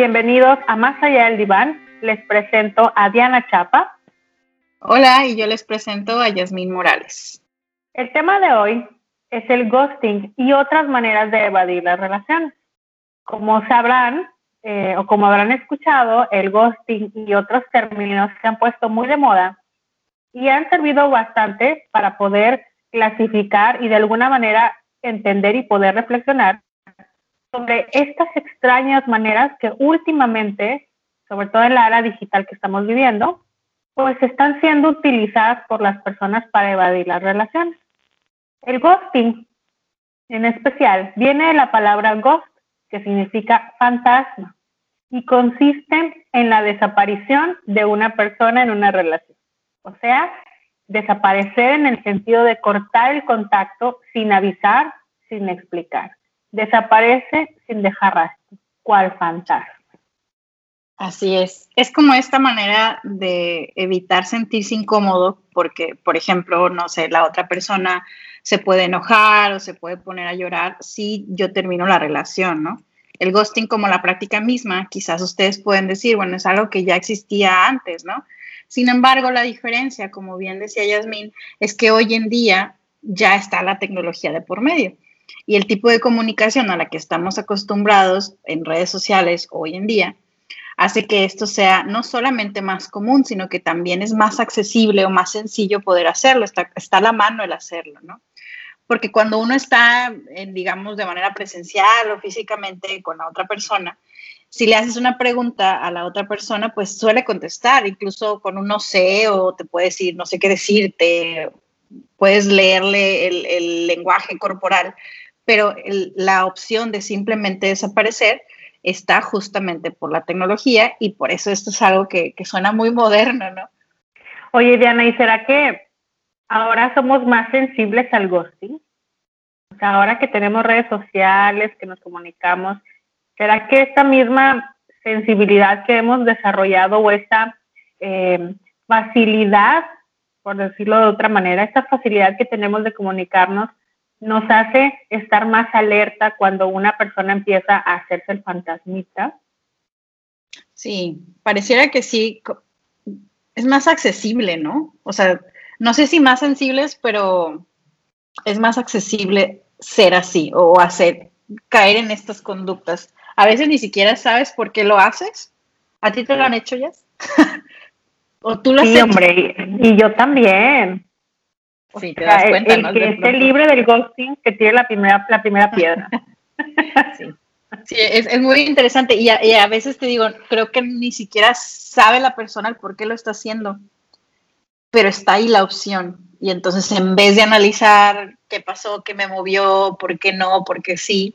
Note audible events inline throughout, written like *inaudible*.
Bienvenidos a Más allá del diván. Les presento a Diana Chapa. Hola, y yo les presento a Yasmín Morales. El tema de hoy es el ghosting y otras maneras de evadir las relaciones. Como sabrán eh, o como habrán escuchado, el ghosting y otros términos se han puesto muy de moda y han servido bastante para poder clasificar y de alguna manera entender y poder reflexionar sobre estas extrañas maneras que últimamente, sobre todo en la era digital que estamos viviendo, pues están siendo utilizadas por las personas para evadir las relaciones. El ghosting, en especial, viene de la palabra ghost, que significa fantasma, y consiste en la desaparición de una persona en una relación. O sea, desaparecer en el sentido de cortar el contacto sin avisar, sin explicar. Desaparece sin dejar rastro. ¿Cuál fantasma? Así es. Es como esta manera de evitar sentirse incómodo porque, por ejemplo, no sé, la otra persona se puede enojar o se puede poner a llorar si yo termino la relación, ¿no? El ghosting como la práctica misma, quizás ustedes pueden decir, bueno, es algo que ya existía antes, ¿no? Sin embargo, la diferencia, como bien decía Yasmín, es que hoy en día ya está la tecnología de por medio. Y el tipo de comunicación a la que estamos acostumbrados en redes sociales hoy en día hace que esto sea no solamente más común, sino que también es más accesible o más sencillo poder hacerlo, está, está a la mano el hacerlo, ¿no? Porque cuando uno está, digamos, de manera presencial o físicamente con la otra persona, si le haces una pregunta a la otra persona, pues suele contestar, incluso con un no sé o te puede decir no sé qué decirte, puedes leerle el, lenguaje corporal, pero la opción de simplemente desaparecer, está justamente por la tecnología y por eso esto es algo que, suena muy moderno, ¿no? Oye, Diana, ¿y será que ahora somos más sensibles al ghosting? O sea, ahora que tenemos redes sociales, que nos comunicamos, ¿será que esta misma sensibilidad que hemos desarrollado o esta eh, facilidad, por decirlo de otra manera, esta facilidad que tenemos de comunicarnos, nos hace estar más alerta cuando una persona empieza a hacerse el fantasmista. Sí, pareciera que sí, es más accesible, ¿no? O sea, no sé si más sensibles, pero es más accesible ser así o hacer, caer en estas conductas. A veces ni siquiera sabes por qué lo haces. ¿A ti te lo han hecho ya? *laughs* ¿O tú lo has sí, hombre, y yo también. Sí, te das cuenta, el, que esté libre del ghosting, que tiene la primera, la primera piedra. *laughs* sí. es, muy interesante y a, veces te digo, creo que ni siquiera sabe la persona el por qué lo está haciendo, pero está ahí la opción. Y entonces en vez de analizar qué pasó, qué me movió, por qué no, por qué sí,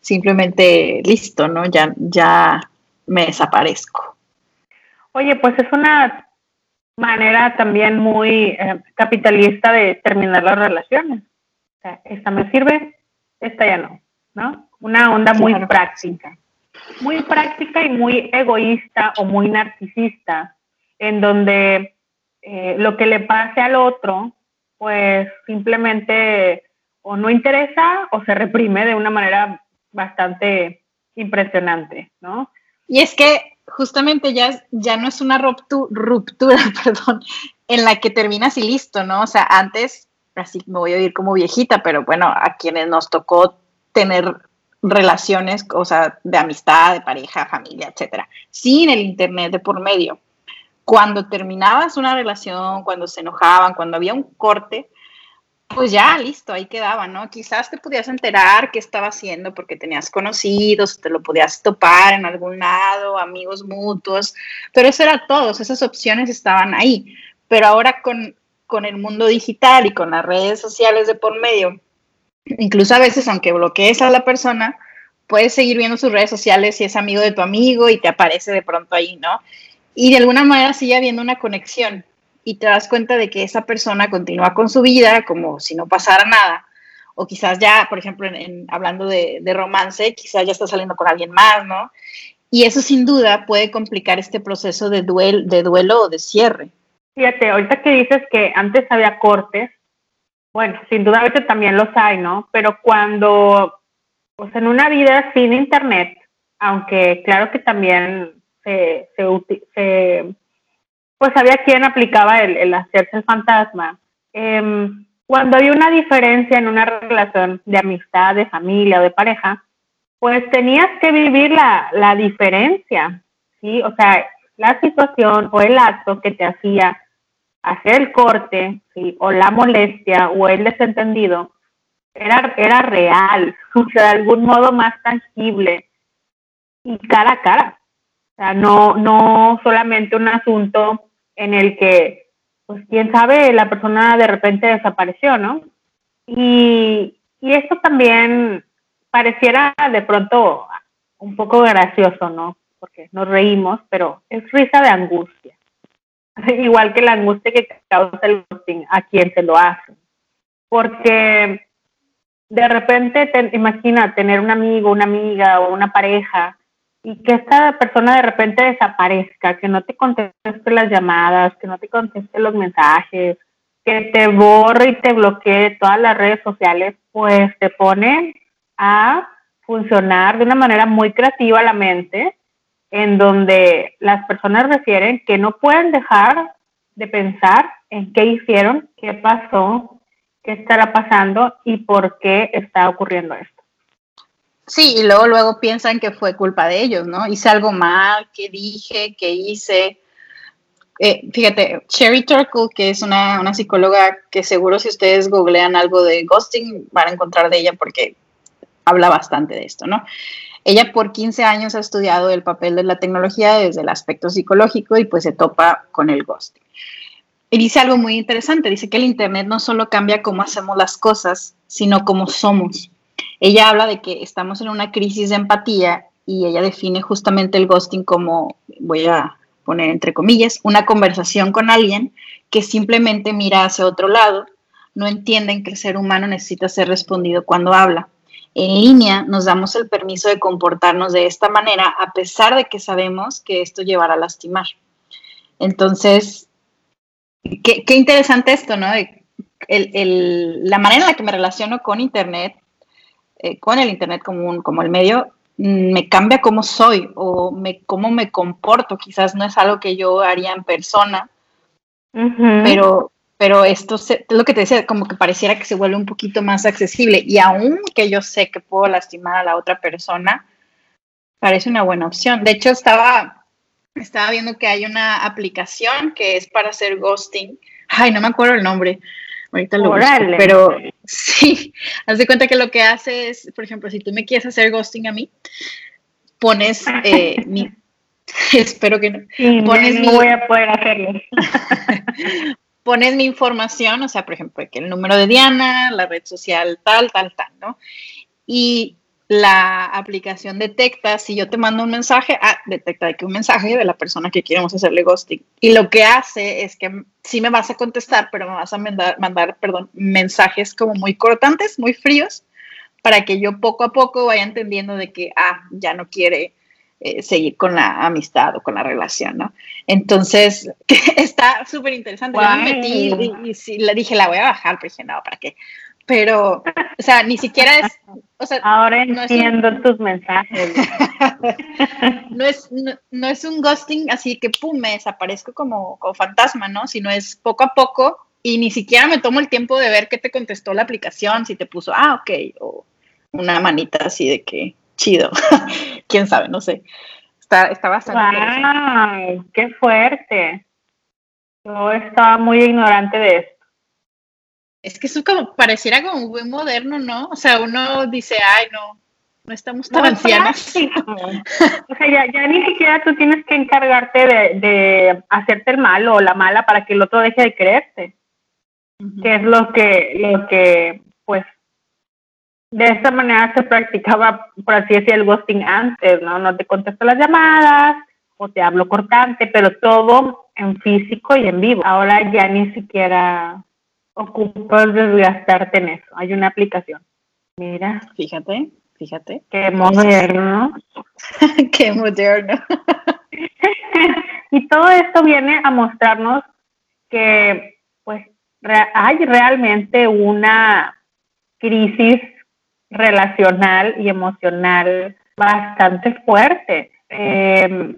simplemente listo, ¿no? Ya, ya me desaparezco. Oye, pues es una manera también muy eh, capitalista de terminar las relaciones. O sea, esta me sirve, esta ya no, ¿no? Una onda muy práctica. Muy práctica y muy egoísta o muy narcisista, en donde eh, lo que le pase al otro, pues simplemente o no interesa o se reprime de una manera bastante impresionante, ¿no? Y es que justamente ya, ya no es una ruptura, *laughs* perdón, en la que terminas y listo, ¿no? O sea, antes, así me voy a oír como viejita, pero bueno, a quienes nos tocó tener relaciones, o sea, de amistad, de pareja, familia, etcétera, sin el internet de por medio. Cuando terminabas una relación, cuando se enojaban, cuando había un corte, pues ya, listo, ahí quedaba, ¿no? Quizás te podías enterar qué estaba haciendo porque tenías conocidos, te lo podías topar en algún lado, amigos mutuos, pero eso era todo, esas opciones estaban ahí. Pero ahora con, con el mundo digital y con las redes sociales de por medio, incluso a veces, aunque bloquees a la persona, puedes seguir viendo sus redes sociales si es amigo de tu amigo y te aparece de pronto ahí, ¿no? Y de alguna manera sigue habiendo una conexión y te das cuenta de que esa persona continúa con su vida como si no pasara nada. O quizás ya, por ejemplo, en, hablando de, romance, quizás ya está saliendo con alguien más, ¿no? Y eso sin duda puede complicar este proceso de, duel, de duelo o de cierre. Fíjate, ahorita que dices que antes había cortes, bueno, sin duda también los hay, ¿no? Pero cuando, pues en una vida sin internet, aunque claro que también se, se, pues había quien aplicaba el, hacerse el fantasma. Em, cuando hay una diferencia en una relación de amistad, de familia o de pareja, pues tenías que vivir la, la diferencia, ¿sí? O sea, la situación o el acto que te hacía hacer el corte, o la molestia o el desentendido, era, era real, *laughs* o de algún modo más tangible y cara a cara. O sea, no, no solamente un asunto en el que, pues quién sabe, la persona de repente desapareció, ¿no? Y, y esto también pareciera de pronto un poco gracioso, ¿no? Porque nos reímos, pero es risa de angustia. *laughs* Igual que la angustia que causa el ghosting a quien se lo hace. Porque de repente, imagina tener un amigo, una amiga o una pareja y que esta persona de repente desaparezca, que no te conteste las llamadas, que no te conteste los mensajes, que te borre y te bloquee todas las redes sociales, pues te pone a funcionar de una manera muy creativa la mente, en donde las personas refieren que no pueden dejar de pensar en qué hicieron, qué pasó, qué estará pasando y por qué está ocurriendo esto. Sí, y luego, luego piensan que fue culpa de ellos, ¿no? Hice algo mal, qué dije, qué hice. Eh, fíjate, Sherry Turkle, que es una, una, psicóloga que seguro si ustedes googlean algo de ghosting van a encontrar de ella porque habla bastante de esto, ¿no? Ella por 15 años ha estudiado el papel de la tecnología desde el aspecto psicológico y pues se topa con el ghosting. Y dice algo muy interesante, dice que el Internet no solo cambia cómo hacemos las cosas, sino cómo somos. Ella habla de que estamos en una crisis de empatía y ella define justamente el ghosting como, voy a poner entre comillas, una conversación con alguien que simplemente mira hacia otro lado, no entienden que el ser humano necesita ser respondido cuando habla en línea nos damos el permiso de comportarnos de esta manera a pesar de que sabemos que esto llevará a lastimar. Entonces, qué, interesante esto, ¿no? la manera en la que me relaciono con Internet, eh, con el Internet como, como el medio, mm, me cambia cómo soy o me, cómo me comporto. Quizás no es algo que yo haría en persona, pero, pero esto es lo que te decía, como que pareciera que se vuelve un poquito más accesible y aún que yo sé que puedo lastimar a la otra persona, parece una buena opción. De hecho, estaba, estaba viendo que hay una aplicación que es para hacer ghosting. Ay, no me acuerdo el nombre. Ahorita lo busco, pero *laughs* sí, haz de cuenta que lo que hace es, por ejemplo, si tú me quieres hacer ghosting a mí, pones eh, *laughs* mi, *laughs* espero que no. pones no, voy a poder hacerlo. pones mi información, o sea, por ejemplo, que el número de Diana, la red social tal, tal, tal, ¿no? Y la aplicación detecta, si yo te mando un mensaje, ah, detecta que un mensaje de la persona que queremos hacerle ghosting. Y lo que hace es que sí me vas a contestar, pero me vas a mandar, mandar perdón, mensajes como muy cortantes, muy fríos, para que yo poco a poco vaya entendiendo de que, ah, ya no quiere eh, seguir con la amistad o con la relación, ¿no? Entonces, *laughs* está súper interesante. Yo me metí y, le dije, la voy a bajar, pero dije, no, ¿para qué? Pero, o sea, ni siquiera es... O sea, Ahora entiendo tus mensajes. *laughs* no, es, no, es un ghosting así que, pum, me desaparezco como, como fantasma, ¿no? Sino es poco a poco y ni siquiera me tomo el tiempo de ver qué te contestó la aplicación, si te puso, ah, ok, o una manita así de que chido. *laughs* Quién sabe, no sé. Está, está bastante. ¡Wow! ¡Qué fuerte! Yo estaba muy ignorante de esto. Es que eso como pareciera como muy moderno, ¿no? O sea, uno dice, ay, no, no estamos tan ancianas. *laughs* o sea, ya, ya, ni siquiera tú tienes que encargarte de, de, hacerte el mal o la mala para que el otro deje de creerte. Que es lo que, lo que, pues, de esta manera se practicaba, por así decir, el ghosting antes, ¿no? No te contesto las llamadas o te hablo cortante, pero todo en físico y en vivo. Ahora ya ni siquiera ocupas desgastarte en eso. Hay una aplicación. Mira. Fíjate, fíjate. Qué moderno. *laughs* Qué moderno. *laughs* y todo esto viene a mostrarnos que, pues, hay realmente una crisis relacional y emocional bastante fuerte, em,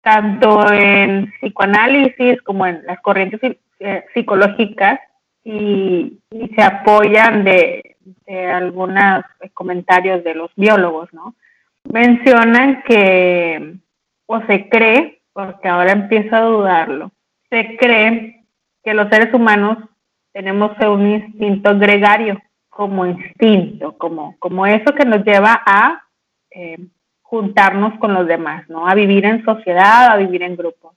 tanto en psicoanálisis como en las corrientes eh, psicológicas y, se apoyan de, algunos comentarios de los biólogos, ¿no? Mencionan que, o se cree, porque ahora empiezo a dudarlo, se cree que los seres humanos tenemos un instinto gregario como instinto, como, como eso que nos lleva a eh, juntarnos con los demás, ¿no? A vivir en sociedad, a vivir en grupos.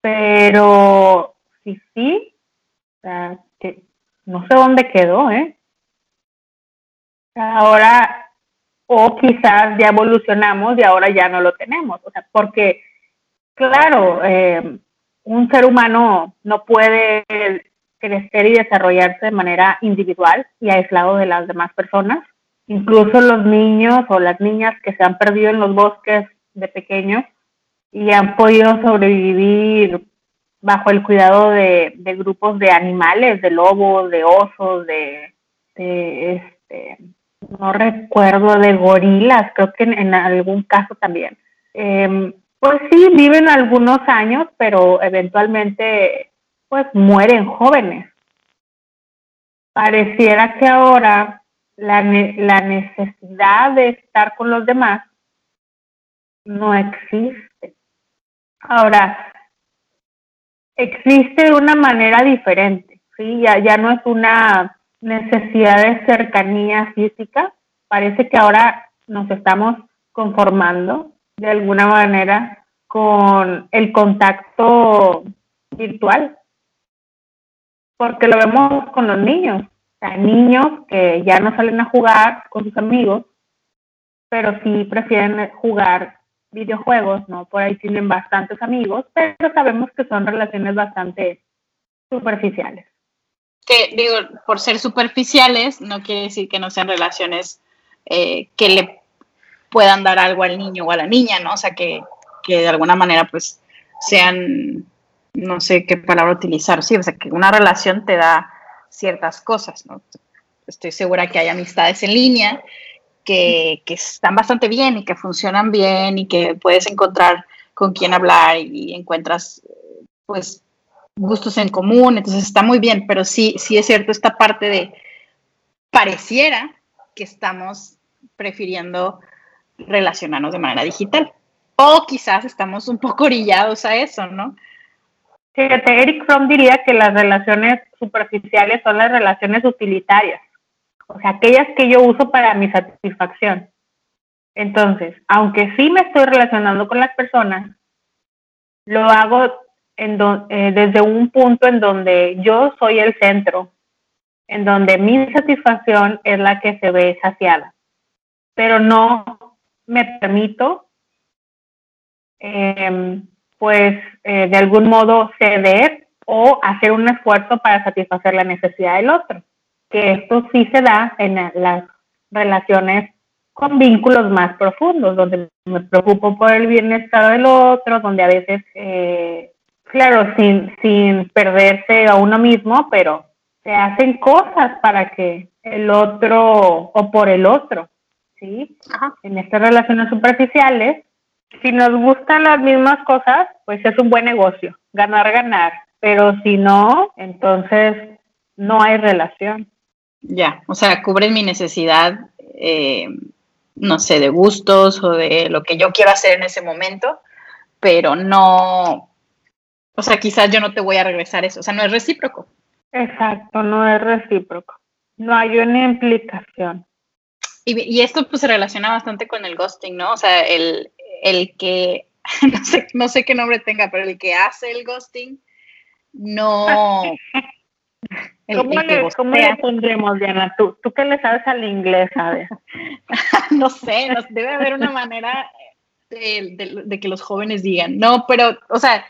Pero sí, sí, o sea, que no sé dónde quedó, ¿eh? Ahora, o quizás ya evolucionamos y ahora ya no lo tenemos, o sea, porque, claro, eh, un ser humano no puede crecer y desarrollarse de manera individual y aislado de las demás personas. Incluso los niños o las niñas que se han perdido en los bosques de pequeños y han podido sobrevivir bajo el cuidado de, grupos de animales, de lobos, de osos, de, este, no recuerdo, de gorilas, creo que en, algún caso también. Em, pues sí, viven algunos años, pero eventualmente pues mueren jóvenes. Pareciera que ahora la, la necesidad de estar con los demás no existe. Ahora, existe de una manera diferente, ¿sí? Ya, ya no es una necesidad de cercanía física, parece que ahora nos estamos conformando de alguna manera con el contacto virtual porque lo vemos con los niños. O niños que ya no salen a jugar con sus amigos, pero sí prefieren jugar videojuegos, ¿no? Por ahí tienen bastantes amigos, pero sabemos que son relaciones bastante superficiales. Que digo, por ser superficiales, no quiere decir que no sean relaciones eh, que le puedan dar algo al niño o a la niña, ¿no? O sea, que, que de alguna manera, pues, sean no sé qué palabra utilizar, sí, o sea, que una relación te da ciertas cosas, ¿no? Estoy segura que hay amistades en línea que, están bastante bien y que funcionan bien y que puedes encontrar con quién hablar y, encuentras, pues, gustos en común, entonces está muy bien, pero sí, sí es cierto esta parte de pareciera que estamos prefiriendo relacionarnos de manera digital. O quizás estamos un poco orillados a eso, ¿no? Fíjate, Eric Fromm diría que las relaciones superficiales son las relaciones utilitarias, o sea, aquellas que yo uso para mi satisfacción. Entonces, aunque sí me estoy relacionando con las personas, lo hago eh, desde un punto en donde yo soy el centro, en donde mi satisfacción es la que se ve saciada, pero no me permito eh, pues eh, de algún modo ceder o hacer un esfuerzo para satisfacer la necesidad del otro, que esto sí se da en las relaciones con vínculos más profundos, donde me preocupo por el bienestar del otro, donde a veces, eh, claro, sin, sin perderse a uno mismo, pero se hacen cosas para que el otro o por el otro, ¿sí? En estas relaciones superficiales si nos gustan las mismas cosas, pues es un buen negocio, ganar, ganar. Pero si no, entonces no hay relación. Ya, o sea, cubren mi necesidad, eh, no sé, de gustos o de lo que yo quiero hacer en ese momento, pero no, o sea, quizás yo no te voy a regresar eso, o sea, no es recíproco. Exacto, no es recíproco. No hay una implicación. Y, y, esto pues se relaciona bastante con el ghosting, ¿no? O sea, el, el que, *laughs* no sé, no sé qué nombre tenga, pero el que hace el ghosting, no... *laughs* ¿Cómo, le, pondremos, Diana? ¿Tú, ¿Tú qué le sabes al inglés, sabes? *laughs* no sé, debe haber una manera de, que los jóvenes digan. No, pero, o sea,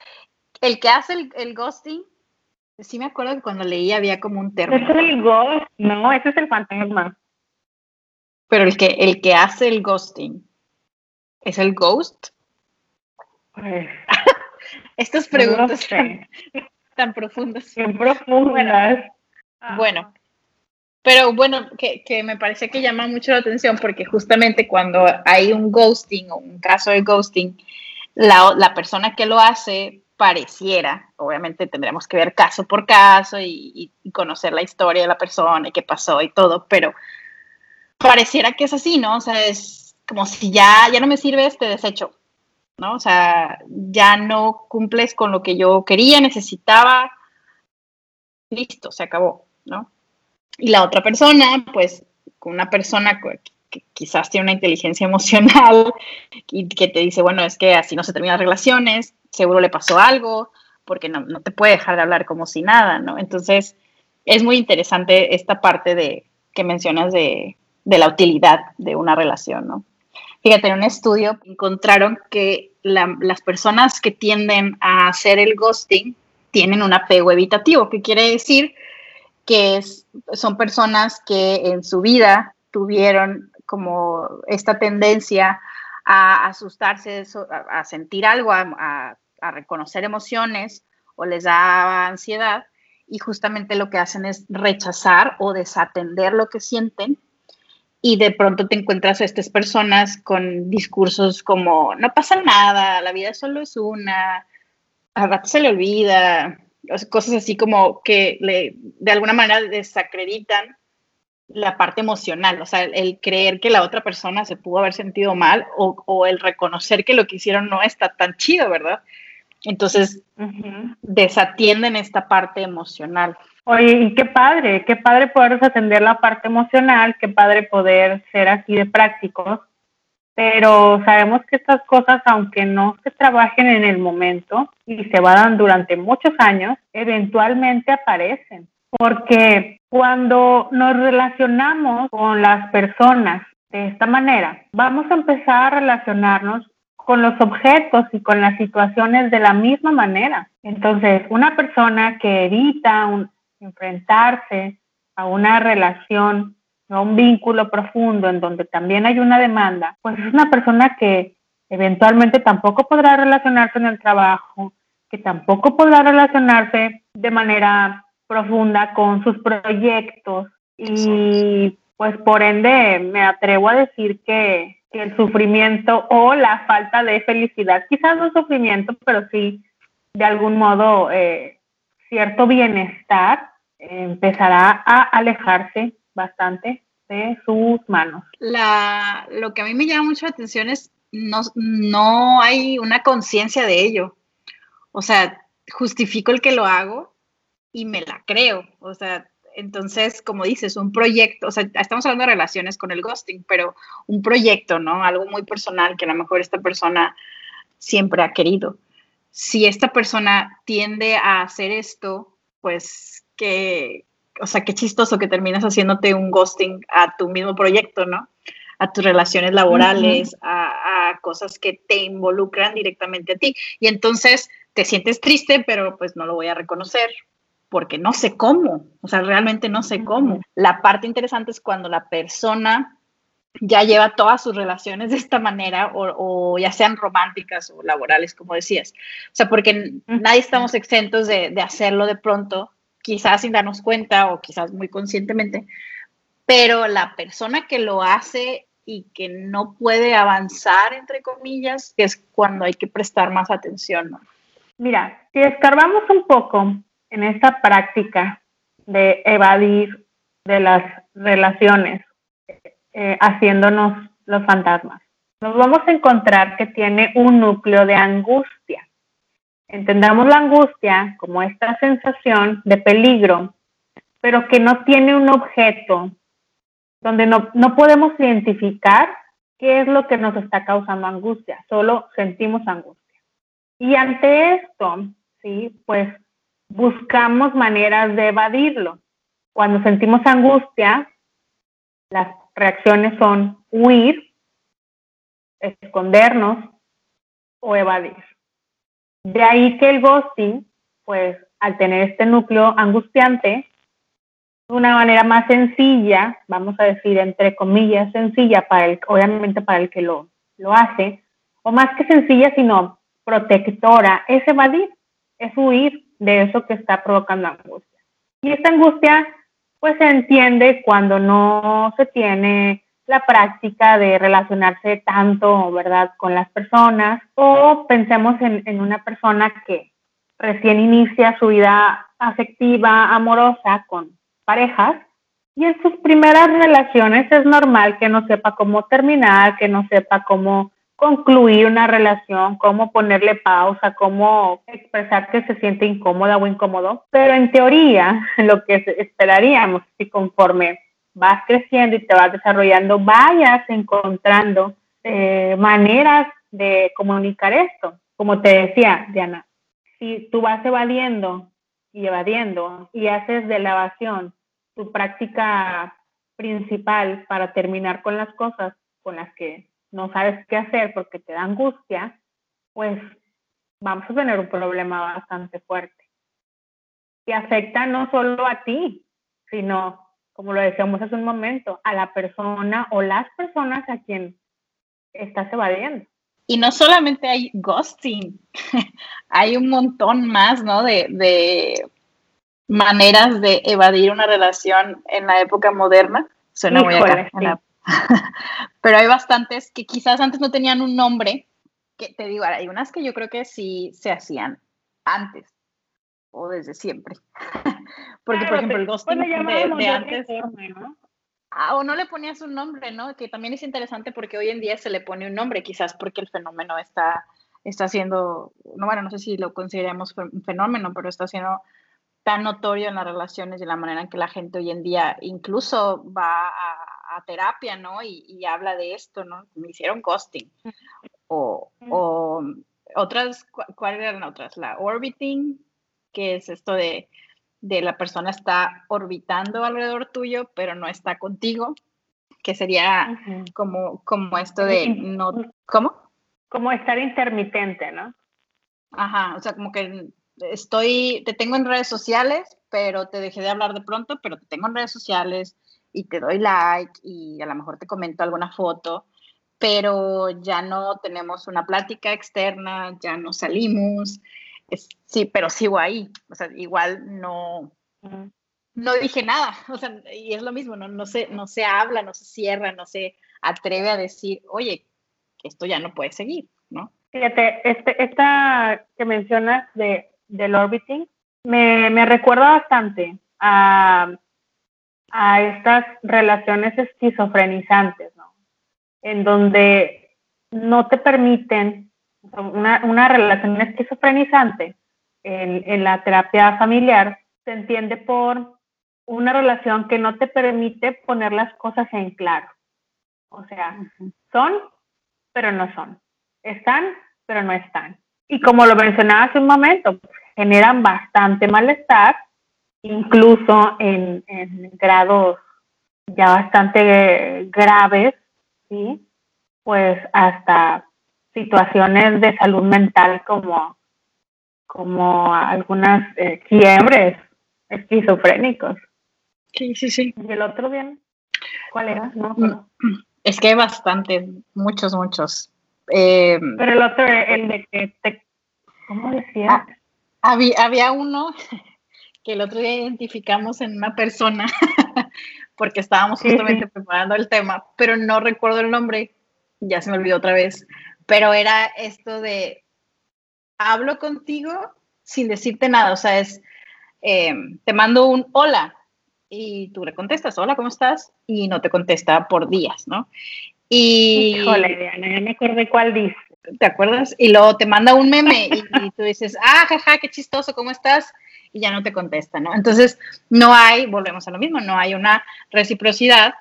el que hace el, ghosting, sí me acuerdo que cuando leí había como un término. es el ghost, no, ese es el fantasma. Pero el que, el que hace el ghosting, ¿Es el ghost? Pues, *laughs* Estas preguntas tan, profundas. profundas. Bueno, Pero bueno, que, que, me parece que llama mucho la atención porque justamente cuando hay un ghosting o un caso de ghosting, la, la persona que lo hace pareciera, obviamente tendremos que ver caso por caso y, y, conocer la historia de la persona y qué pasó y todo, pero pareciera que es así, ¿no? O sea, es como si ya, ya no me sirves, te desecho, ¿no? O sea, ya no cumples con lo que yo quería, necesitaba, listo, se acabó, ¿no? Y la otra persona, pues, una persona que quizás tiene una inteligencia *laughs* emocional y que te dice, bueno, es que así no se terminan relaciones, seguro le pasó algo, porque no, no te puede dejar de hablar como si nada, ¿no? Entonces, es muy interesante esta parte de que mencionas de, de la utilidad de una relación, ¿no? Fíjate, en un estudio encontraron que las personas que tienden a hacer el ghosting tienen un apego evitativo, que quiere decir que son personas que en su vida tuvieron como esta tendencia a asustarse, a, sentir algo, a, reconocer emociones o les da ansiedad y justamente lo que hacen es rechazar o desatender lo que sienten y de pronto te encuentras a estas personas con discursos como no pasa nada, la vida solo es una, a rato se le olvida, cosas así como que le, de alguna manera desacreditan la parte emocional, o sea, el, creer que la otra persona se pudo haber sentido mal o, el reconocer que lo que hicieron no está tan chido, ¿verdad? Entonces, desatienden esta parte emocional. Oye, y qué padre, qué padre poder desatender la parte emocional, qué padre poder ser así de prácticos pero sabemos que estas cosas, aunque no se trabajen en el momento y se van durante muchos años, eventualmente aparecen. Porque cuando nos relacionamos con las personas de esta manera, vamos a empezar a relacionarnos con los objetos y con las situaciones de la misma manera. Entonces, una persona que evita enfrentarse a una relación un vínculo profundo en donde también hay una demanda, pues es una persona que eventualmente tampoco podrá relacionarse en el trabajo, que tampoco podrá relacionarse de manera profunda con sus proyectos. Y pues por ende me atrevo a decir que, el sufrimiento o la falta de felicidad, quizás no sufrimiento, pero sí de algún modo eh, cierto bienestar empezará a alejarse bastante de sus manos. La, lo que a mí me llama mucho la atención es no, no hay una conciencia de ello. O sea, justifico el que lo hago y me la creo. O sea, entonces, como dices, un proyecto, o sea, estamos hablando de relaciones con el ghosting, pero un proyecto, ¿no? Algo muy personal que a lo mejor esta persona siempre ha querido. Si esta persona tiende a hacer esto, pues que, o sea, qué chistoso que terminas haciéndote un ghosting a tu mismo proyecto, ¿no? A tus relaciones laborales, a, a, cosas que te involucran directamente a ti. Y entonces te sientes triste, pero pues no lo voy a reconocer porque no sé cómo, o sea, realmente no sé cómo. La parte interesante es cuando la persona ya lleva todas sus relaciones de esta manera, o, o, ya sean románticas o laborales, como decías. O sea, porque nadie estamos exentos de, de, hacerlo de pronto quizás sin darnos cuenta o quizás muy conscientemente, pero la persona que lo hace y que no puede avanzar, entre comillas, es cuando hay que prestar más atención. ¿no? Mira, si escarbamos un poco en esta práctica de evadir de las relaciones, eh, haciéndonos los fantasmas, nos vamos a encontrar que tiene un núcleo de angustia. Entendamos la angustia como esta sensación de peligro, pero que no tiene un objeto, donde no, no podemos identificar qué es lo que nos está causando angustia, solo sentimos angustia. Y ante esto, sí, pues buscamos maneras de evadirlo. Cuando sentimos angustia, las reacciones son huir, escondernos o evadir. De ahí que el ghosting, pues al tener este núcleo angustiante, de una manera más sencilla, vamos a decir entre comillas sencilla, para el, obviamente para el que lo, lo hace, o más que sencilla, sino protectora, es evadir, es huir de eso que está provocando angustia. Y esta angustia pues se entiende cuando no se tiene la práctica de relacionarse tanto, ¿verdad?, con las personas o pensemos en, en una persona que recién inicia su vida afectiva, amorosa con parejas y en sus primeras relaciones es normal que no sepa cómo terminar, que no sepa cómo concluir una relación, cómo ponerle pausa, cómo expresar que se siente incómoda o incómodo. Pero en teoría, *laughs* lo que esperaríamos, si conforme vas creciendo y te vas desarrollando, vayas encontrando eh, maneras de comunicar esto. Como te decía, Diana, si tú vas evadiendo y evadiendo y haces de la evasión tu práctica principal para terminar con las cosas con las que no sabes qué hacer porque te da angustia, pues vamos a tener un problema bastante fuerte. Y afecta no solo a ti, sino, como lo decíamos hace un momento, a la persona o las personas a quien estás evadiendo. Y no solamente hay ghosting, *laughs* hay un montón más, ¿no? De, de, maneras de evadir una relación en la época moderna. Suena muy acá, *laughs* Pero hay bastantes que quizás antes no tenían un nombre, que te digo, hay unas que yo creo que sí se hacían antes o desde siempre. *laughs* Porque, por ejemplo, el ghosting de, antes... Ah, o no le ponías un nombre, ¿no? Que también es interesante porque hoy en día se le pone un nombre, quizás porque el fenómeno está, está siendo, no, bueno, no sé si lo consideramos un fenómeno, pero está siendo tan notorio en las relaciones y la manera en que la gente hoy en día incluso va a, terapia, ¿no? Y, habla de esto, ¿no? Me hicieron ghosting. O, o otras, ¿cuáles eran otras? La orbiting, que es esto de, de la persona está orbitando alrededor tuyo, pero no está contigo, que sería como, como esto de no, ¿cómo? Como estar intermitente, ¿no? Ajá, o sea, como que estoy, te tengo en redes sociales, pero te dejé de hablar de pronto, pero te tengo en redes sociales, y te doy like y a lo mejor te comento alguna foto, pero ya no tenemos una plática externa, ya no salimos, sí, pero sigo ahí, o sea, igual no, no dije nada, *laughs* o sea, y es lo mismo, no, no, se, no se habla, no se cierra, no se atreve a decir, oye, esto ya no puede seguir, ¿no? Fíjate, este, esta que mencionas de, del orbiting me, me recuerda bastante a a estas relaciones esquizofrenizantes, ¿no? En donde no te permiten, una, una relación esquizofrenizante en, en, la terapia familiar se entiende por una relación que no te permite poner las cosas en claro. O sea, son, pero no son. Están, pero no están. Y como lo mencionaba hace un momento, generan bastante malestar incluso en, grados ya bastante graves, ¿sí? Pues hasta situaciones de salud mental como, como algunas eh, quiebres esquizofrénicos. Sí, sí, sí. ¿Y el otro bien? ¿Cuál era? No, Es que hay bastantes, muchos, muchos. Eh, pero el otro, el de que te... ¿Cómo decía? Ah, había, había uno *laughs* que el otro día identificamos en una persona, *laughs* porque estábamos justamente preparando el tema, pero no recuerdo el nombre, ya se me olvidó otra vez, pero era esto de, hablo contigo sin decirte nada, o sea, es, eh, te mando un hola y tú le contestas, hola, ¿cómo estás? Y no te contesta por días, ¿no? Y... Híjole, Diana, ya me acordé cuál dice. ¿Te acuerdas? Y luego te manda un meme y, y tú dices, ah, jaja, qué chistoso, ¿cómo estás? y ya no te contesta, ¿no? Entonces, no hay, volvemos a lo mismo, no hay una reciprocidad,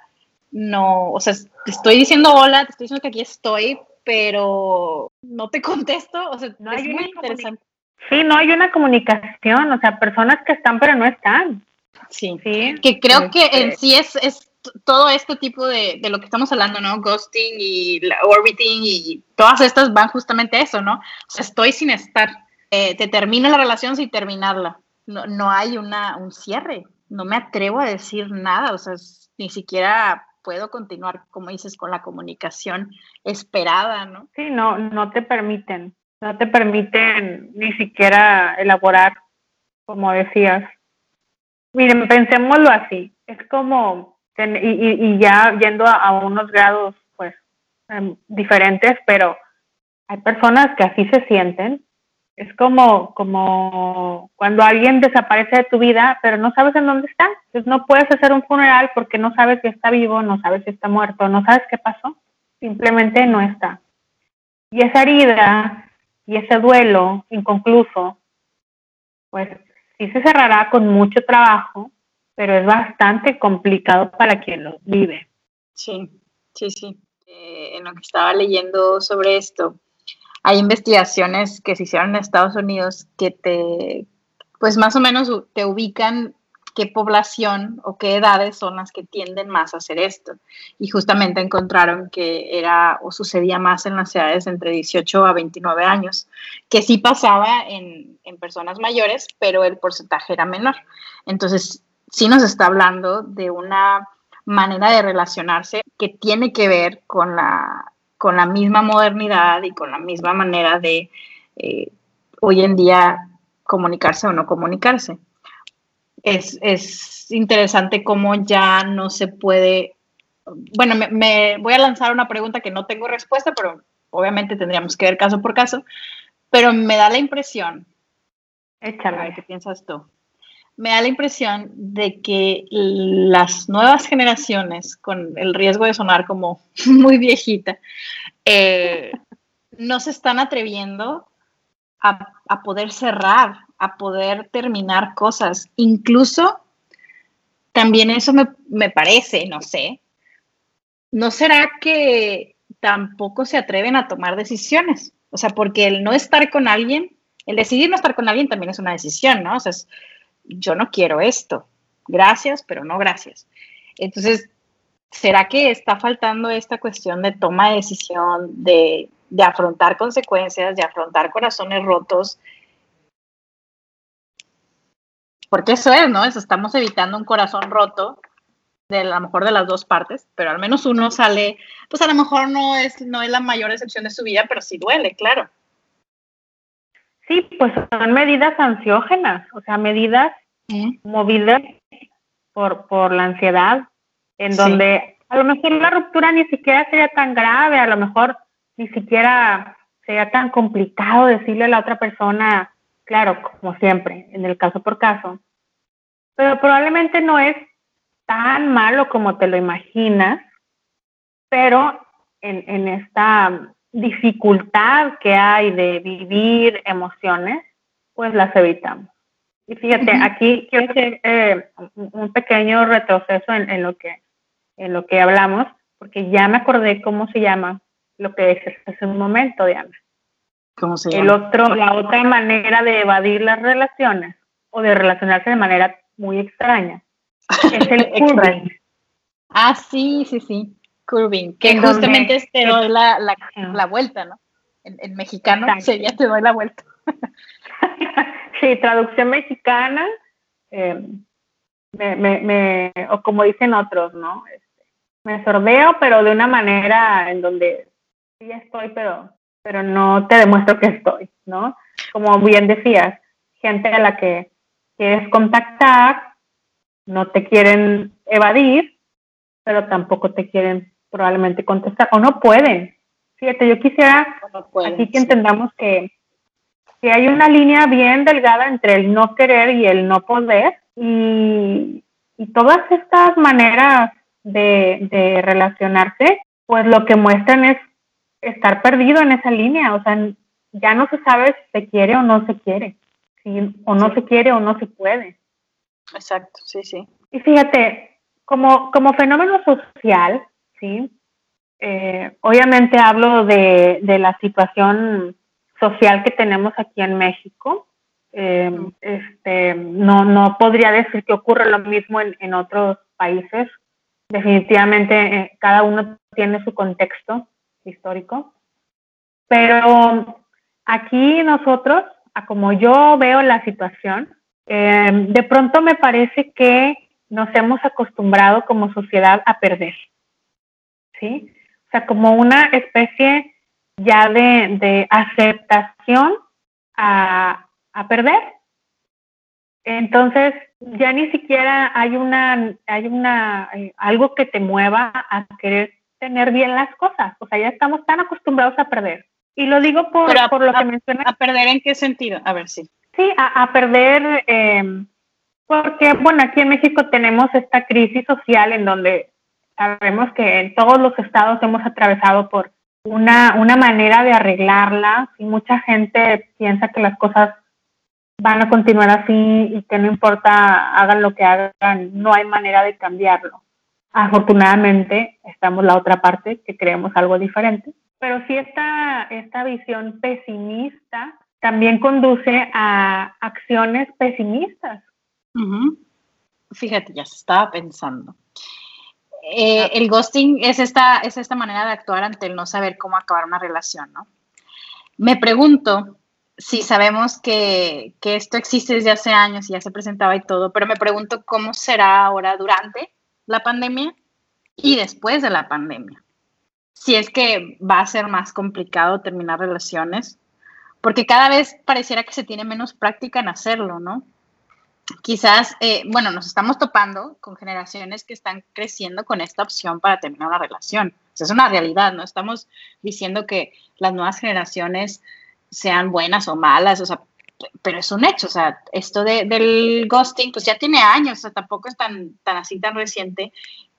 no, o sea, te estoy diciendo hola, te estoy diciendo que aquí estoy, pero no te *laughs* contesto, o sea, no es hay muy interesante. Sí, no hay una comunicación, o sea, personas que están pero no están. Sí, ¿Sí? que creo que en este sí es, es todo este tipo de, de, lo que estamos hablando, ¿no? Ghosting y la orbiting y todas estas van justamente a eso, ¿no? O sea, estoy sin estar. Eh, te termina la relación sin terminarla no, no hay una, un cierre. No me atrevo a decir nada, o sea, ni siquiera puedo continuar, como dices, con la comunicación esperada, ¿no? Sí, no, no te permiten, no te permiten ni siquiera elaborar, como decías, Miren, pensémoslo así. Es como, y, ya yendo a, unos grados pues em, diferentes, pero hay personas que así se sienten. Es como, como cuando alguien desaparece de tu vida, pero no sabes en dónde está. Entonces no puedes hacer un funeral porque no sabes si está vivo, no sabes si está muerto, no sabes qué pasó. Simplemente no está. Y esa herida y ese duelo inconcluso, pues sí se cerrará con mucho trabajo, pero es bastante complicado para quien lo vive. Sí, sí, sí. Eh, en lo que estaba leyendo sobre esto, hay investigaciones que se hicieron en Estados Unidos que te, pues más o menos te ubican qué población o qué edades son las que tienden más a hacer esto. Y justamente encontraron que era o sucedía más en las edades entre 18 a 29 años, que sí pasaba en, en personas mayores, pero el porcentaje era menor. Entonces, sí nos está hablando de una manera de relacionarse que tiene que ver con la, con la misma modernidad y con la misma manera de eh, hoy en día comunicarse o no comunicarse es, interesante cómo ya no se puede, bueno, me, voy a lanzar una pregunta que no tengo respuesta, pero obviamente tendríamos que ver caso por caso, pero me da la impresión. ¿qué piensas tú? Me da la impresión de que las nuevas generaciones, con el riesgo de sonar como *laughs* muy viejita, eh, no se están atreviendo a, a poder cerrar a poder terminar cosas. Incluso también eso me, parece, no sé, ¿no será que tampoco se atreven a tomar decisiones? O sea, porque el no estar con alguien, el decidir no estar con alguien también es una decisión, ¿no? O sea, yo no quiero esto, gracias, pero no gracias. Entonces, ¿será que está faltando esta cuestión de toma de decisión, de, afrontar consecuencias, de afrontar corazones rotos porque eso es, ¿no? Eso estamos evitando un corazón roto de a lo mejor de las dos partes, pero al menos uno sale, pues a lo mejor no es, no es la mayor excepción de su vida, pero sí duele, claro. Sí, pues son medidas ansiógenas, o sea, medidas movidas por, por la ansiedad, en donde a lo mejor la ruptura ni siquiera sería tan grave, a lo mejor ni siquiera sería tan complicado decirle a la otra persona, claro, como siempre, en el caso por caso, pero probablemente no es tan malo como te lo imaginas, pero en, esta dificultad que hay de vivir emociones, pues las evitamos. Y fíjate, aquí quiero hacer eh, un pequeño retroceso en, lo que, en lo que hablamos, porque ya me acordé cómo se llama lo que dices hace un momento, Diana. El otro, la otra manera de evadir las relaciones o de relacionarse de manera muy extraña es el *laughs* curving. ah, sí, sí, sí, curving, que justamente te doy la, la, vuelta, ¿no? En, mexicano sería te doy la vuelta. *laughs* sí, traducción mexicana, eh, me, me, o como dicen otros, ¿no? Este, me sordeo, pero de una manera en donde sí estoy, pero pero no te demuestro que estoy, ¿no? Como bien decías, gente a la que quieres contactar, no te quieren evadir, pero tampoco te quieren probablemente contestar, o no pueden. Fíjate, yo quisiera aquí que entendamos que, que hay una línea bien delgada entre el no querer y el no poder, y, y todas estas maneras de, de relacionarse, pues lo que muestran es estar perdido en esa línea, o sea, ya no se sabe si se quiere o no se quiere, si, o no se quiere o no se puede. Exacto, sí, sí. Y fíjate, como, como fenómeno social, ¿sí? Eh, obviamente hablo de, de, la situación social que tenemos aquí en México. Eh, este, no, no podría decir que ocurre lo mismo en, en otros países. Definitivamente eh, cada uno tiene su contexto histórico. Pero aquí nosotros, a como yo veo la situación, de pronto me parece que nos hemos acostumbrado como sociedad a perder. ¿Sí? O sea, como una especie ya de, aceptación a, perder. Entonces, ya ni siquiera hay una, hay una, eh, algo que te mueva a querer tener bien las cosas. O sea, ya estamos tan acostumbrados a perder. Y lo digo por, por lo que mencionas. ¿A perder en qué sentido? A ver, sí. Sí, a, perder, eh, porque, bueno, aquí en México tenemos esta crisis social en donde sabemos que en todos los estados hemos atravesado por una, una manera de arreglarla y mucha gente piensa que las cosas van a continuar así y que no importa, hagan lo que hagan, no hay manera de cambiarlo. Afortunadamente, estamos la otra parte que creemos algo diferente, pero sí esta, esta visión pesimista también conduce a acciones pesimistas. Fíjate, ya se estaba pensando. Eh, el ghosting es esta, es esta manera de actuar ante el no saber cómo acabar una relación, ¿no? Me pregunto si sabemos que, que, esto existe desde hace años y ya se presentaba y todo, pero me pregunto cómo será ahora durante la pandemia y después de la pandemia. Si es que va a ser más complicado terminar relaciones, porque cada vez pareciera que se tiene menos práctica en hacerlo, ¿no? Quizás, eh, bueno, nos estamos topando con generaciones que están creciendo con esta opción para terminar una relación. es una realidad, no estamos diciendo que las nuevas generaciones sean buenas o malas, o sea, pero es un hecho, o sea, esto del ghosting, pues ya tiene años, o sea, tampoco es tan, tan así, tan reciente,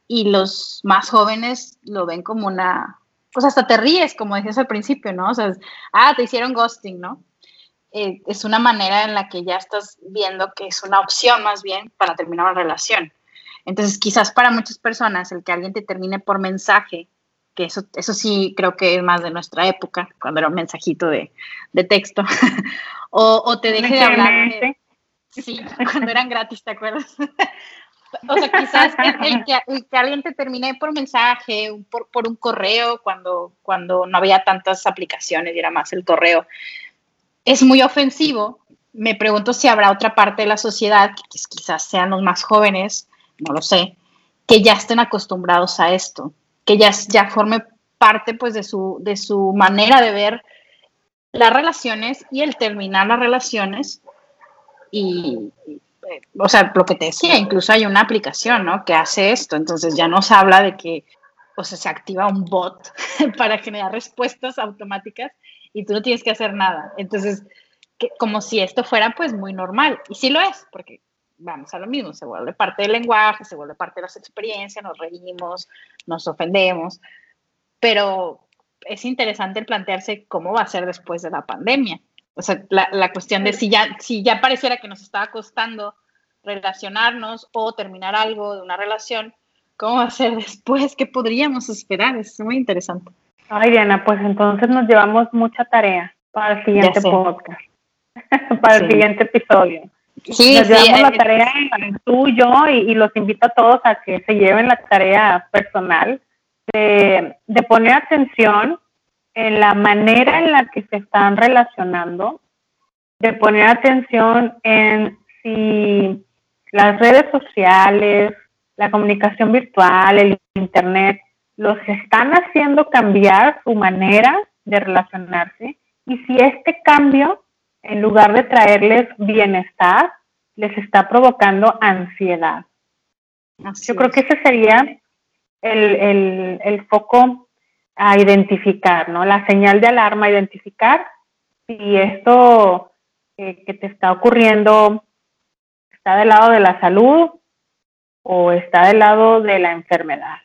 y los más jóvenes lo ven como una, pues hasta te ríes, como decías al principio, ¿no? O sea, ah, te hicieron ghosting, ¿no? Eh, es una manera en la que ya estás viendo que es una opción más bien para terminar una relación. Entonces, quizás para muchas personas el que alguien te termine por mensaje, que eso, eso sí creo que es más de nuestra época, cuando era un mensajito de, de texto, *laughs* o, te deje de hablar. sí, cuando eran gratis, ¿te acuerdas? o sea, quizás el, que, alguien te termine por mensaje, por, por un correo, cuando, cuando no había tantas aplicaciones y era más el correo es muy ofensivo. Me pregunto si habrá otra parte de la sociedad, que quizás sean los más jóvenes, no lo sé, que ya estén acostumbrados a esto, que ya, ya forme parte pues de su, de su manera de ver las relaciones y el terminar las relaciones y, o sea, lo que te decía, incluso hay una aplicación, ¿no? Que hace esto, entonces ya nos habla de que, o sea, se activa un bot *laughs* para generar respuestas automáticas y tú no tienes que hacer nada. Entonces, como si esto fuera pues muy normal. Y sí lo es, porque vamos a lo mismo, se vuelve parte del lenguaje, se vuelve parte de las experiencias, nos reímos, nos ofendemos, pero es interesante el plantearse cómo va a ser después de la pandemia. O sea, la, la cuestión de si ya, si ya pareciera que nos estaba costando relacionarnos o terminar algo de una relación, ¿cómo va a ser después? ¿Qué podríamos esperar? Es muy interesante. Ay, Diana, pues entonces nos llevamos mucha tarea para el siguiente podcast, *laughs* para el siguiente episodio. Sí, nos llevamos la tarea tú, yo, y, los invito a todos a que se lleven la tarea personal de, de poner atención en la manera en la que se están relacionando, de poner atención en si las redes sociales, la comunicación virtual, el Internet, los están haciendo cambiar su manera de relacionarse y si este cambio, en lugar de traerles bienestar, les está provocando ansiedad. Yo creo que ese sería el, foco a identificar, ¿no? La señal de alarma a identificar si esto eh, que te está ocurriendo está del lado de la salud o está del lado de la enfermedad.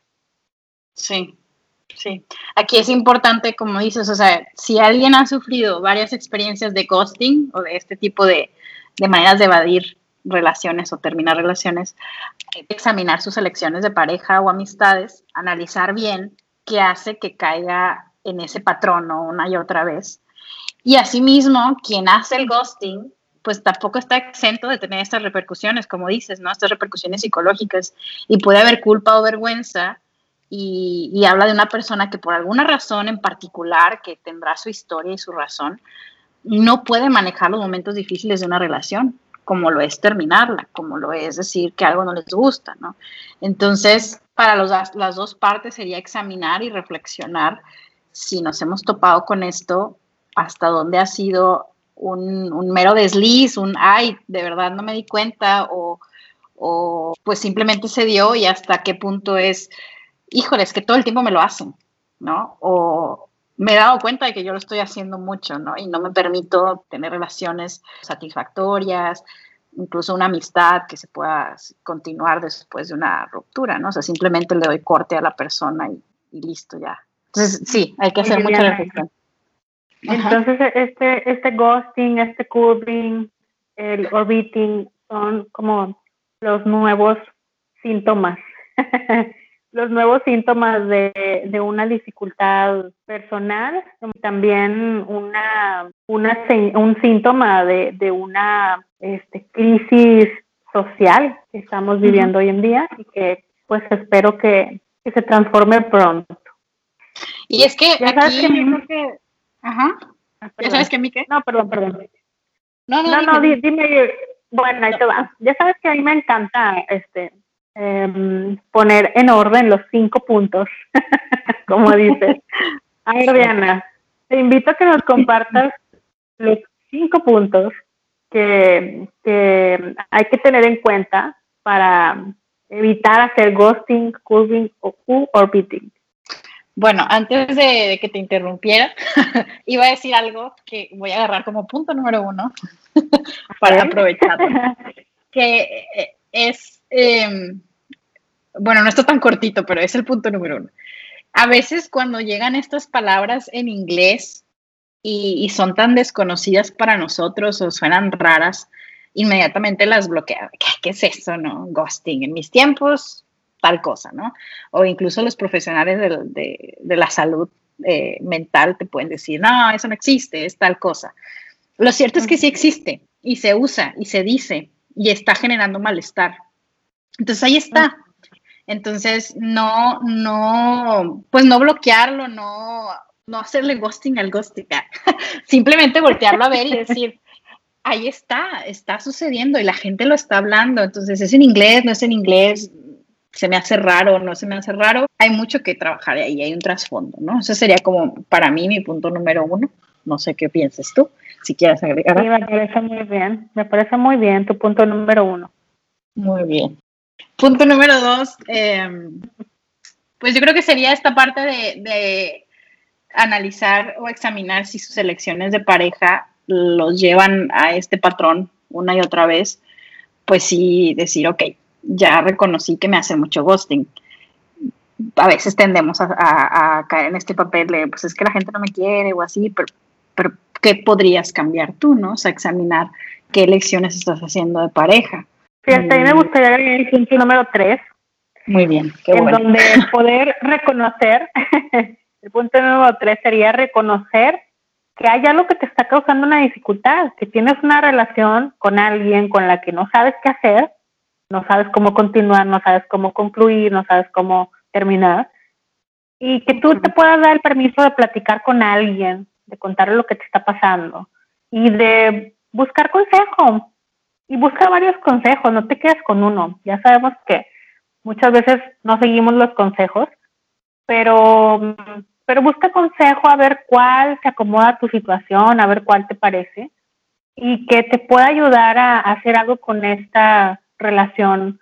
Sí, sí. Aquí es importante, como dices, o sea, si alguien ha sufrido varias experiencias de ghosting o de este tipo de, maneras de evadir relaciones o terminar relaciones, examinar sus elecciones de pareja o amistades, analizar bien qué hace que caiga en ese patrón una y otra vez. Y asimismo, quien hace el ghosting, pues tampoco está exento de tener estas repercusiones, como dices, ¿no? Estas repercusiones psicológicas. Y puede haber culpa o vergüenza y, habla de una persona que por alguna razón en particular, que tendrá su historia y su razón, no puede manejar los momentos difíciles de una relación, como lo es terminarla, como lo es decir que algo no les gusta, ¿no? Entonces, para las dos partes sería examinar y reflexionar si nos hemos topado con esto, hasta dónde ha sido un, mero desliz, un ay, de verdad no me di cuenta, o, o pues simplemente se dio y hasta qué punto es, híjole, es que todo el tiempo me lo hacen, ¿no? O me he dado cuenta de que yo lo estoy haciendo mucho, ¿no? Y no me permito tener relaciones satisfactorias, incluso una amistad que se pueda continuar después de una ruptura, ¿no? O sea, simplemente le doy corte a la persona y, listo ya. Entonces, sí, hay que hacer mucha reflexión. Entonces, este, este ghosting, este curving, el orbiting son como los nuevos síntomas *laughs* los nuevos síntomas de, de, una dificultad personal, también una, una un síntoma de, de una este, crisis social que estamos viviendo hoy en día y que pues espero que, que se transforme pronto. Y es que ya sabes que, que... Ajá. Ah, ¿Ya sabes que a mí qué? No, perdón, perdón. No, no, no, dime, dime, bueno, ahí te va. Ya sabes que a mí me encanta este Em, poner en orden los cinco puntos, *laughs* como dices. *laughs* A ver, Diana, te invito a que nos compartas los cinco puntos que, que hay que tener en cuenta para evitar hacer ghosting, curving o orbiting. Bueno, antes de, que te interrumpiera, *laughs* iba a decir algo que voy a agarrar como punto número uno para aprovechar. Que eh, es Em, bueno, no está tan cortito, pero es el punto número uno. A veces cuando llegan estas palabras en inglés y, son tan desconocidas para nosotros o suenan raras, inmediatamente las bloquea. ¿Qué, es eso, no? Ghosting. En mis tiempos, tal cosa, ¿no? O incluso los profesionales de, la salud eh, mental te pueden decir, no, eso no existe, es tal cosa. Lo cierto es que sí existe y se usa y se dice y está generando malestar. Entonces ahí está. Entonces, no, no, pues no bloquearlo, no, no hacerle ghosting al ghosting. *laughs* Simplemente voltearlo a ver y *laughs* decir, ahí está, está sucediendo y la gente lo está hablando. Entonces, es en inglés, no es en inglés, se me hace raro, no se me hace raro. Hay mucho que trabajar ahí, hay un trasfondo, ¿no? Ese sería como para mí mi punto número uno. No sé qué pienses tú, si quieres agregar. Sí, me parece muy bien, me parece muy bien tu punto número uno. Muy bien. Punto número dos, em, pues yo creo que sería esta parte de, analizar o examinar si sus elecciones de pareja los llevan a este patrón una y otra vez, pues sí decir, ok, ya reconocí que me hace mucho ghosting. A veces tendemos a, caer en este papel de, pues es que la gente no me quiere o así, pero, pero ¿qué podrías cambiar tú, no? O sea, examinar qué elecciones estás haciendo de pareja. Fíjate, a mí me gustaría agregar el punto número tres. Muy bien, qué en donde *laughs* poder reconocer, *laughs* el punto número tres sería reconocer que hay algo que te está causando una dificultad, que tienes una relación con alguien con la que no sabes qué hacer, no sabes cómo continuar, no sabes cómo concluir, no sabes cómo terminar, y que tú te puedas dar el permiso de platicar con alguien, de contarle lo que te está pasando y de buscar consejo, y busca varios consejos, no te quedes con uno. Ya sabemos que muchas veces no seguimos los consejos, pero, pero busca consejo a ver cuál se acomoda a tu situación, a ver cuál te parece y que te pueda ayudar a, hacer algo con esta relación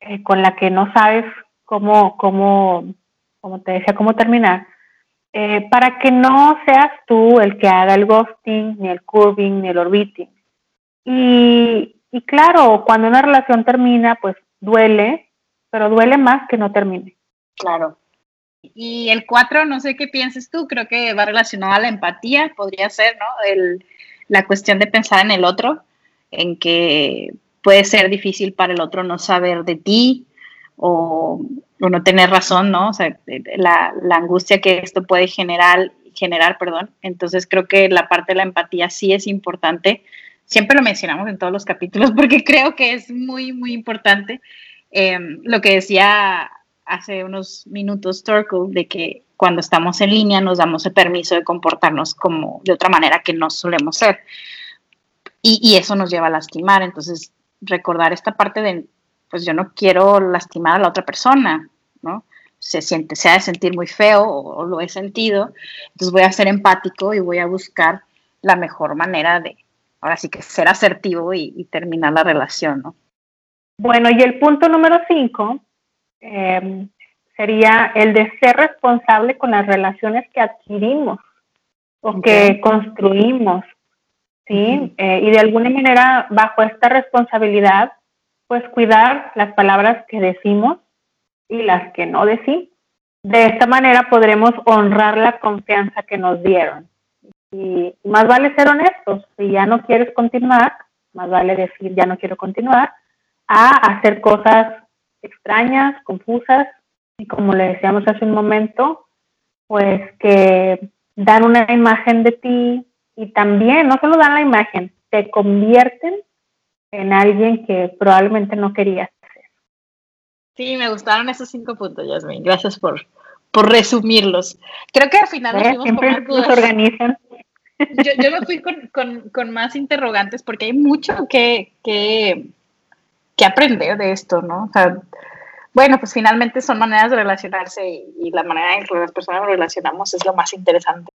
eh, con la que no sabes cómo, cómo, como te decía, cómo terminar. Eh, para que no seas tú el que haga el ghosting, ni el curving, ni el orbiting. Y, y claro, cuando una relación termina, pues duele, pero duele más que no termine. Claro. Y el cuatro, no sé qué pienses tú, creo que va relacionado a la empatía, podría ser, ¿no? El, la cuestión de pensar en el otro, en que puede ser difícil para el otro no saber de ti o, no tener razón, ¿no? O sea, la, angustia que esto puede generar, generar, perdón. Entonces creo que la parte de la empatía sí es importante siempre lo mencionamos en todos los capítulos *laughs* porque creo que es muy, muy importante. Em, lo que decía hace unos minutos Turkle, de que cuando estamos en línea nos damos el permiso de comportarnos como de otra manera que no solemos ser. Y, eso nos lleva a lastimar. Entonces, recordar esta parte de, pues yo no quiero lastimar a la otra persona, ¿no? Se siente, se ha de sentir muy feo o, o lo he sentido. Entonces voy a ser empático y voy a buscar la mejor manera de, ahora sí que ser asertivo y, terminar la relación, ¿no? Bueno, y el punto número cinco em, sería el de ser responsable con las relaciones que adquirimos o que construimos, ¿sí? Eh, y de alguna manera, bajo esta responsabilidad, pues cuidar las palabras que decimos y las que no decimos. De esta manera podremos honrar la confianza que nos dieron. Y más vale ser honestos. Si ya no quieres continuar, más vale decir ya no quiero continuar, a hacer cosas extrañas, confusas, y como le decíamos hace un momento, pues que dan una imagen de ti y también no solo dan la imagen, te convierten en alguien que probablemente no querías. Sí, me gustaron esos cinco puntos, Yasmin. Gracias por, por resumirlos. Creo que al final nos fuimos Siempre nos organizan. Yo, yo, me fui con, con, con, más interrogantes porque hay mucho que, que, que, aprender de esto, ¿no? O sea, bueno, pues finalmente son maneras de relacionarse y, la manera en que las personas nos relacionamos es lo más interesante.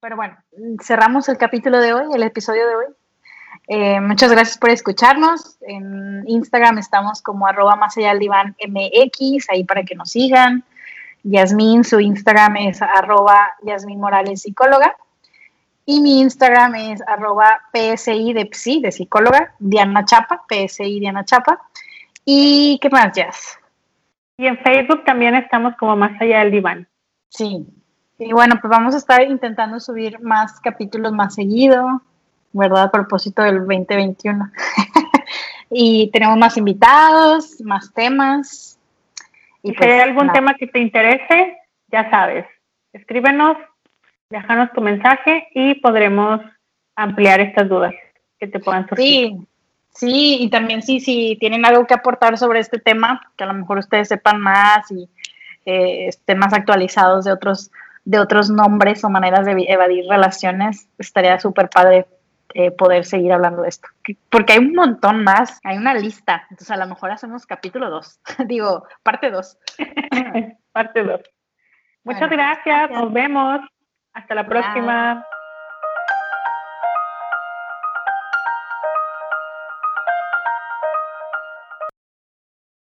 Pero bueno, cerramos el capítulo de hoy, el episodio de hoy. Eh, muchas gracias por escucharnos. En Instagram estamos como arroba más allá del diván MX, ahí para que nos sigan. Yasmín, su Instagram es arroba Yasmín Morales Psicóloga. Y mi Instagram es arroba PSI de Psi, de psicóloga, Diana Chapa, PSI Diana Chapa. ¿Y qué más, Yas? Y en Facebook también estamos como más allá del diván. Sí. Y bueno, pues vamos a estar intentando subir más capítulos más seguido, ¿verdad? A propósito del 2021. *laughs* y tenemos más invitados, más temas. Y, si hay pues, algún tema que te interese, ya sabes, escríbenos, déjanos tu mensaje y podremos ampliar estas dudas que te puedan surgir. Sí, Sí, y también sí, si tienen algo que aportar sobre este tema, que a lo mejor ustedes sepan más y eh, estén más actualizados de otros, de otros nombres o maneras de evadir relaciones, estaría súper padre eh, poder seguir hablando de esto. Porque hay un montón más, hay una lista. Entonces a lo mejor hacemos capítulo 2, *laughs* digo, parte 2. *laughs* parte 2. Muchas gracias. nos vemos. Hasta la próxima.